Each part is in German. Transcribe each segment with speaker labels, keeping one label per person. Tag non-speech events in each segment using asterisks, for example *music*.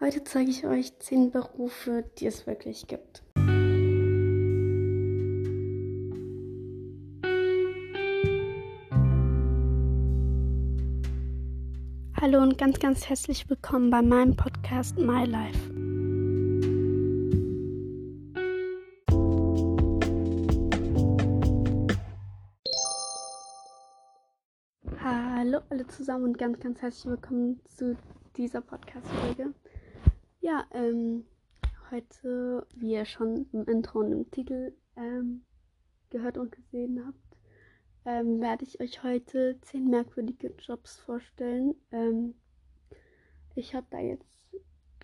Speaker 1: Heute zeige ich euch 10 Berufe, die es wirklich gibt. Hallo und ganz, ganz herzlich willkommen bei meinem Podcast My Life. Hallo alle zusammen und ganz, ganz herzlich willkommen zu dieser Podcast-Folge. Ja, ähm, heute, wie ihr schon im Intro und im Titel ähm, gehört und gesehen habt, ähm, werde ich euch heute 10 merkwürdige Jobs vorstellen. Ähm, ich habe da jetzt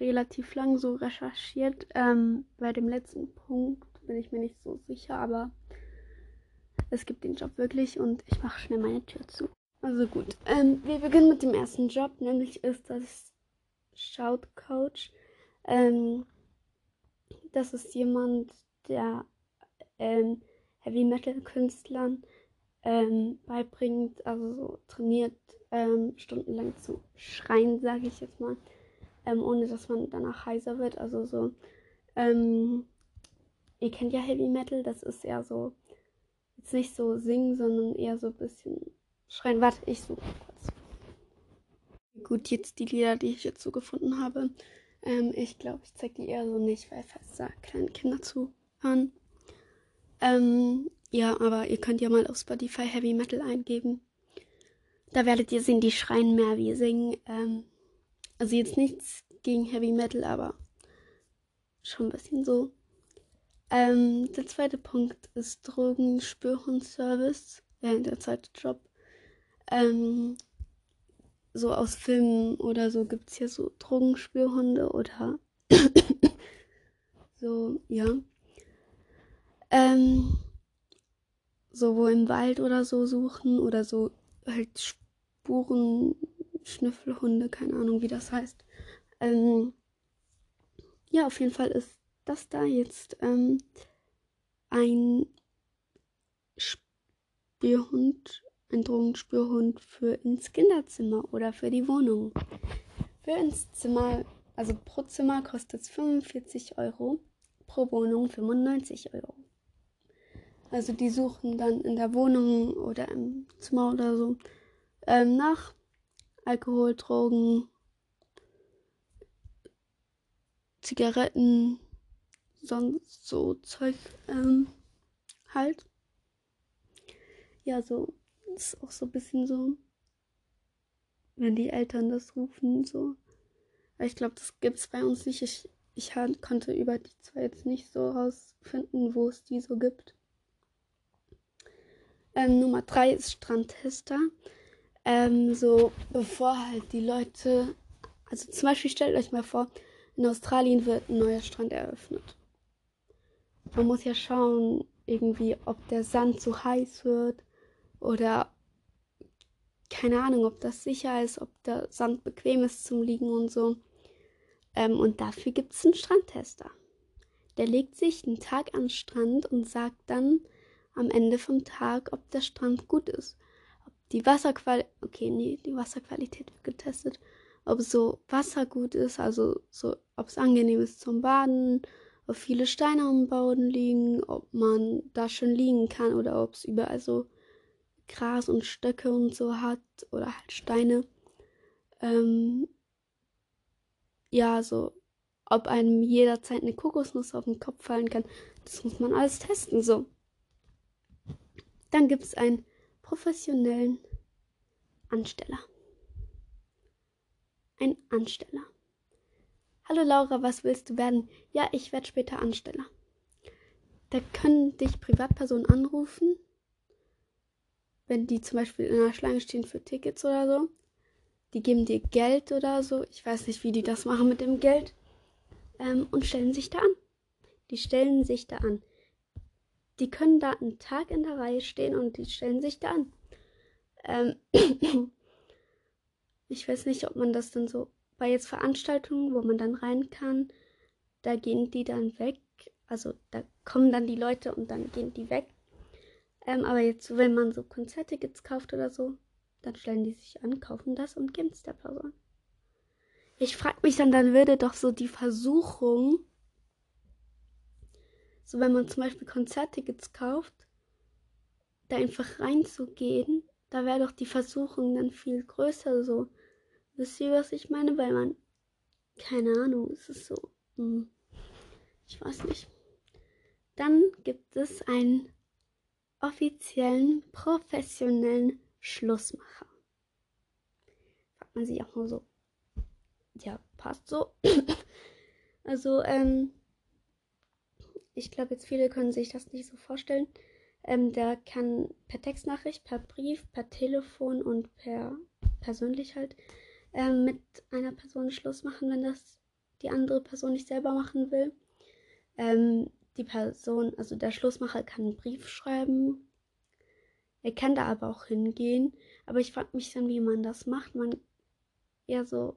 Speaker 1: relativ lang so recherchiert. Ähm, bei dem letzten Punkt bin ich mir nicht so sicher, aber es gibt den Job wirklich und ich mache schnell meine Tür zu. Also gut, ähm, wir beginnen mit dem ersten Job, nämlich ist das Shout Coach. Ähm, das ist jemand, der ähm, Heavy Metal Künstlern ähm, beibringt, also so trainiert, ähm, stundenlang zu schreien, sage ich jetzt mal, ähm, ohne dass man danach heiser wird. Also so, ähm, ihr kennt ja Heavy Metal, das ist eher so, jetzt nicht so singen, sondern eher so ein bisschen schreien. Warte, ich suche kurz. Gut, jetzt die Lieder, die ich jetzt so gefunden habe. Ähm, ich glaube, ich zeige die eher so nicht, weil fast da kleine Kinder zuhören. Ähm, ja, aber ihr könnt ja mal auf Spotify Heavy Metal eingeben. Da werdet ihr sehen, die schreien mehr wie singen. Ähm, also jetzt nichts gegen Heavy Metal, aber schon ein bisschen so. Ähm, der zweite Punkt ist Drogenspürhundservice. Ja, der zweite Job. Ähm, so aus Filmen oder so gibt es hier so Drogenspürhunde oder *coughs* so, ja. Ähm, so wo im Wald oder so suchen oder so halt Spuren, Schnüffelhunde, keine Ahnung, wie das heißt. Ähm, ja, auf jeden Fall ist das da jetzt ähm, ein Spürhund ein Drogenspürhund für ins Kinderzimmer oder für die Wohnung. Für ins Zimmer, also pro Zimmer kostet es 45 Euro, pro Wohnung 95 Euro. Also die suchen dann in der Wohnung oder im Zimmer oder so ähm, nach Alkohol, Drogen, Zigaretten, sonst so Zeug ähm, halt. Ja, so ist auch so ein bisschen so, wenn die Eltern das rufen, so. ich glaube, das gibt es bei uns nicht. Ich, ich konnte über die zwei jetzt nicht so rausfinden, wo es die so gibt. Ähm, Nummer drei ist Strandtester. Ähm, so, bevor halt die Leute, also zum Beispiel stellt euch mal vor, in Australien wird ein neuer Strand eröffnet. Man muss ja schauen, irgendwie, ob der Sand zu heiß wird oder keine Ahnung, ob das sicher ist, ob der Sand bequem ist zum Liegen und so. Ähm, und dafür gibt es einen Strandtester. Der legt sich einen Tag an den Strand und sagt dann am Ende vom Tag, ob der Strand gut ist. Ob die Wasserqualität, okay, nee, die Wasserqualität wird getestet. Ob so Wasser gut ist, also so, ob es angenehm ist zum Baden, ob viele Steine am Boden liegen, ob man da schön liegen kann oder ob es überall so Gras und Stöcke und so hat oder halt Steine. Ähm, ja, so, ob einem jederzeit eine Kokosnuss auf den Kopf fallen kann, das muss man alles testen, so. Dann gibt es einen professionellen Ansteller. Ein Ansteller. Hallo Laura, was willst du werden? Ja, ich werde später Ansteller. Da können dich Privatpersonen anrufen wenn die zum Beispiel in einer Schlange stehen für Tickets oder so. Die geben dir Geld oder so. Ich weiß nicht, wie die das machen mit dem Geld. Ähm, und stellen sich da an. Die stellen sich da an. Die können da einen Tag in der Reihe stehen und die stellen sich da an. Ähm, *coughs* ich weiß nicht, ob man das dann so bei jetzt Veranstaltungen, wo man dann rein kann, da gehen die dann weg. Also da kommen dann die Leute und dann gehen die weg. Ähm, aber jetzt, wenn man so Konzerttickets kauft oder so, dann stellen die sich an, kaufen das und geben es der Person. Ich frage mich dann, dann würde doch so die Versuchung, so wenn man zum Beispiel Konzerttickets kauft, da einfach reinzugehen, da wäre doch die Versuchung dann viel größer so. Wisst ihr, was ich meine? Weil man, keine Ahnung, es ist so, hm, ich weiß nicht. Dann gibt es einen offiziellen, professionellen Schlussmacher. Fragt man sich auch mal so, ja, passt so. *clears throat* also, ähm, ich glaube, jetzt viele können sich das nicht so vorstellen. Ähm, der kann per Textnachricht, per Brief, per Telefon und per persönlich halt ähm, mit einer Person Schluss machen, wenn das die andere Person nicht selber machen will. Ähm, die Person, also der Schlussmacher kann einen Brief schreiben. Er kann da aber auch hingehen. Aber ich frage mich dann, wie man das macht. Man eher so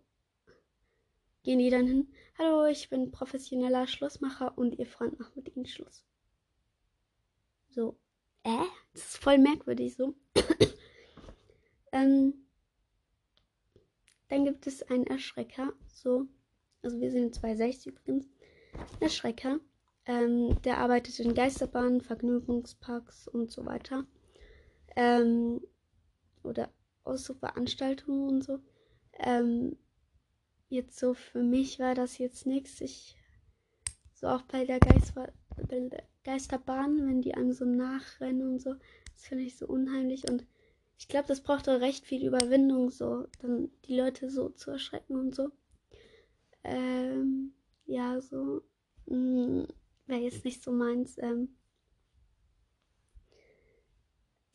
Speaker 1: gehen die dann hin. Hallo, ich bin professioneller Schlussmacher und ihr Freund macht mit ihnen Schluss. So, äh? Das ist voll merkwürdig so. *coughs* ähm, dann gibt es einen Erschrecker. So, also wir sind 260 übrigens. Erschrecker. Ähm, der arbeitet in Geisterbahnen, Vergnügungsparks und so weiter. Ähm, oder aus so Veranstaltungen und so. Ähm, jetzt so für mich war das jetzt nichts. Ich so auch bei der, Geist, bei der Geisterbahn, wenn die einem so nachrennen und so, das finde ich so unheimlich und ich glaube, das braucht auch recht viel Überwindung, so dann die Leute so zu erschrecken und so. Ähm, ja, so hm, wäre jetzt nicht so meins. Ähm,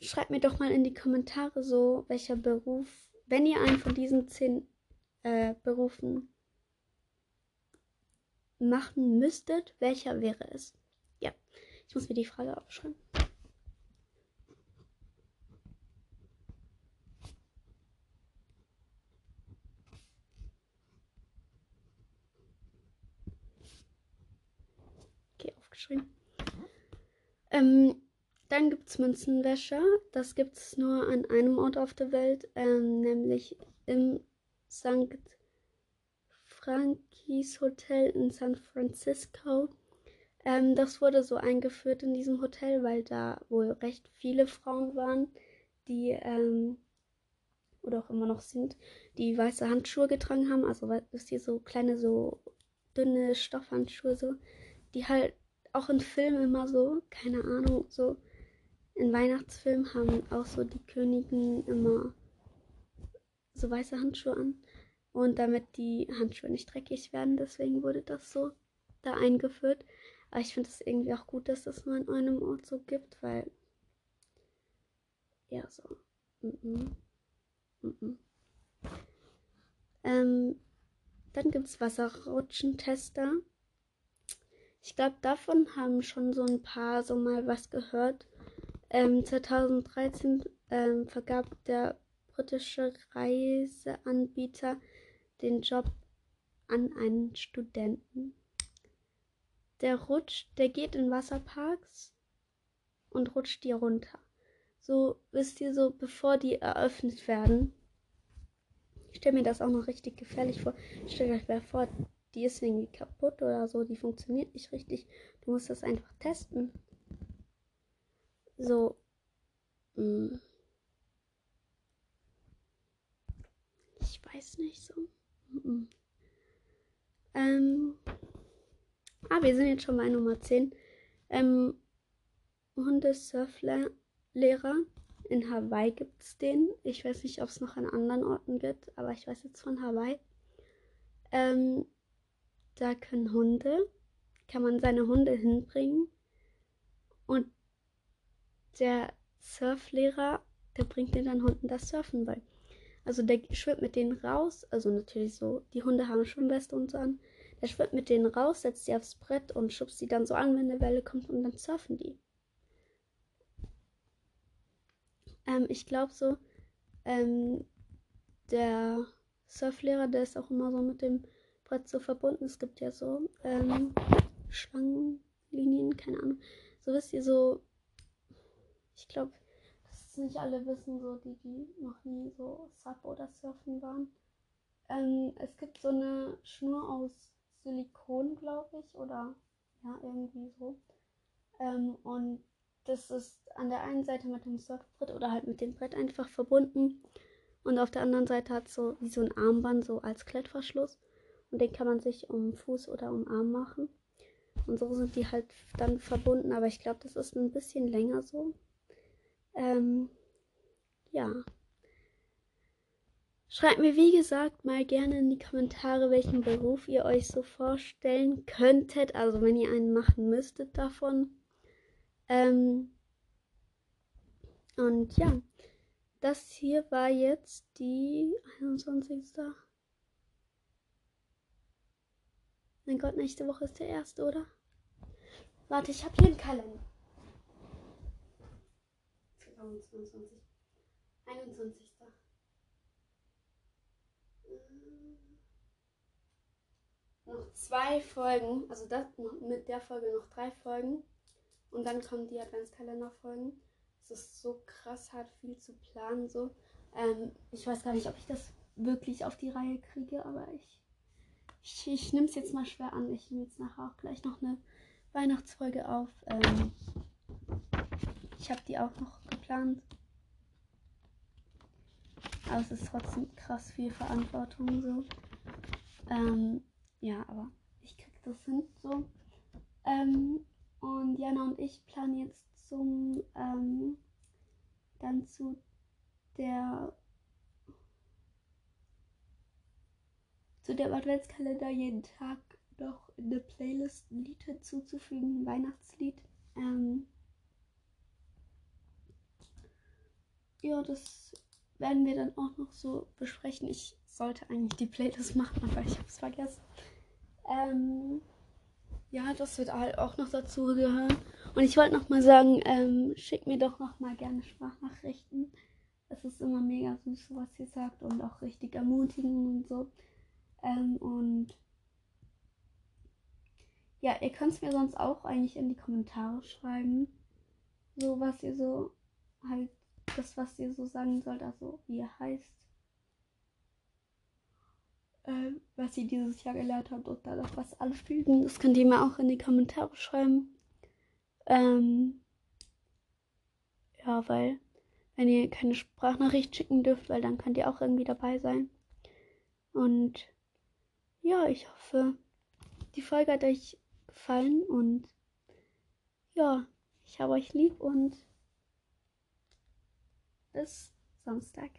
Speaker 1: schreibt mir doch mal in die Kommentare so, welcher Beruf, wenn ihr einen von diesen zehn äh, Berufen machen müsstet, welcher wäre es? Ja, ich muss mir die Frage aufschreiben. Okay, aufgeschrieben. Ähm, dann gibt es Münzenwäscher. Das gibt es nur an einem Ort auf der Welt, ähm, nämlich im St. Frankis Hotel in San Francisco. Ähm, das wurde so eingeführt in diesem Hotel, weil da wohl recht viele Frauen waren, die ähm, oder auch immer noch sind, die weiße Handschuhe getragen haben. Also wisst ihr, so kleine, so dünne Stoffhandschuhe, so, die halt auch in Filmen immer so, keine Ahnung, so in Weihnachtsfilmen haben auch so die Königen immer so weiße Handschuhe an. Und damit die Handschuhe nicht dreckig werden, deswegen wurde das so da eingeführt. Aber ich finde es irgendwie auch gut, dass das nur an einem Ort so gibt, weil. Ja, so. Mm -mm. Mm ähm, dann gibt es Wasserrutschentester. Ich glaube, davon haben schon so ein paar so mal was gehört. Ähm, 2013 ähm, vergab der britische Reiseanbieter den Job an einen Studenten. Der rutscht, der geht in Wasserparks und rutscht die runter. So, wisst ihr, so bevor die eröffnet werden. Ich stelle mir das auch noch richtig gefährlich vor. Stellt euch vor, die ist irgendwie kaputt oder so, die funktioniert nicht richtig. Du musst das einfach testen. So. Mh. Mm. Ich weiß nicht so. Mhm. Ähm. Ah, wir sind jetzt schon bei Nummer 10. Ähm, Hundesurflehrer. In Hawaii gibt es den. Ich weiß nicht, ob es noch an anderen Orten gibt, aber ich weiß jetzt von Hawaii. Ähm, da können Hunde, kann man seine Hunde hinbringen. Und der Surflehrer, der bringt den dann Hunden das Surfen bei. Also der schwimmt mit denen raus, also natürlich so, die Hunde haben Schwimmweste und so an. Der schwimmt mit denen raus, setzt sie aufs Brett und schubst sie dann so an, wenn eine Welle kommt und dann surfen die. Ähm, ich glaube so, ähm, der Surflehrer, der ist auch immer so mit dem Brett so verbunden. Es gibt ja so ähm, Schlangenlinien, keine Ahnung. So wisst ihr so, ich glaube, nicht alle wissen, so die, die noch nie so Sub oder Surfen waren. Ähm, es gibt so eine Schnur aus Silikon, glaube ich, oder ja, irgendwie so. Ähm, und das ist an der einen Seite mit dem Surfbrett oder halt mit dem Brett einfach verbunden. Und auf der anderen Seite hat es so wie so ein Armband, so als Klettverschluss. Und den kann man sich um Fuß oder um Arm machen. Und so sind die halt dann verbunden. Aber ich glaube, das ist ein bisschen länger so. Ähm, ja. Schreibt mir, wie gesagt, mal gerne in die Kommentare, welchen Beruf ihr euch so vorstellen könntet. Also wenn ihr einen machen müsstet davon. Ähm, und ja, das hier war jetzt die 21. Mein Gott, nächste Woche ist der erste, oder? Warte, ich habe hier einen Kalender. 22. 21. noch zwei Folgen, also das, mit der Folge noch drei Folgen. Und dann kommen die Adventskalender-Folgen. Es ist so krass hart, viel zu planen. So. Ähm, ich weiß gar nicht, ob ich das wirklich auf die Reihe kriege, aber ich, ich, ich nehme es jetzt mal schwer an. Ich nehme jetzt nachher auch gleich noch eine Weihnachtsfolge auf. Ähm, ich habe die auch noch geplant. Aber es ist trotzdem krass viel Verantwortung so. Ähm, ja, aber ich krieg das hin so. Ähm, und Jana und ich planen jetzt zum ähm, dann zu der zu dem Adventskalender jeden Tag noch in der Playlist ein Lied hinzuzufügen, ein Weihnachtslied. Ähm, ja, das werden wir dann auch noch so besprechen. Ich sollte eigentlich die Playlist machen, aber ich habe es vergessen. Ähm, ja, das wird halt auch noch dazu gehören. Und ich wollte noch mal sagen, ähm, schickt mir doch noch mal gerne Sprachnachrichten. Es ist immer mega süß, was ihr sagt und auch richtig ermutigend und so. Ähm, und ja, ihr könnt es mir sonst auch eigentlich in die Kommentare schreiben. So, was ihr so halt, das, was ihr so sagen sollt, also wie ihr heißt äh, was ihr dieses Jahr gelernt habt und dann noch was anfügen. Das könnt ihr mir auch in die Kommentare schreiben. Ähm, ja, weil wenn ihr keine Sprachnachricht schicken dürft, weil dann könnt ihr auch irgendwie dabei sein. Und ja, ich hoffe, die Folge hat euch gefallen und ja, ich habe euch lieb und bis Samstag.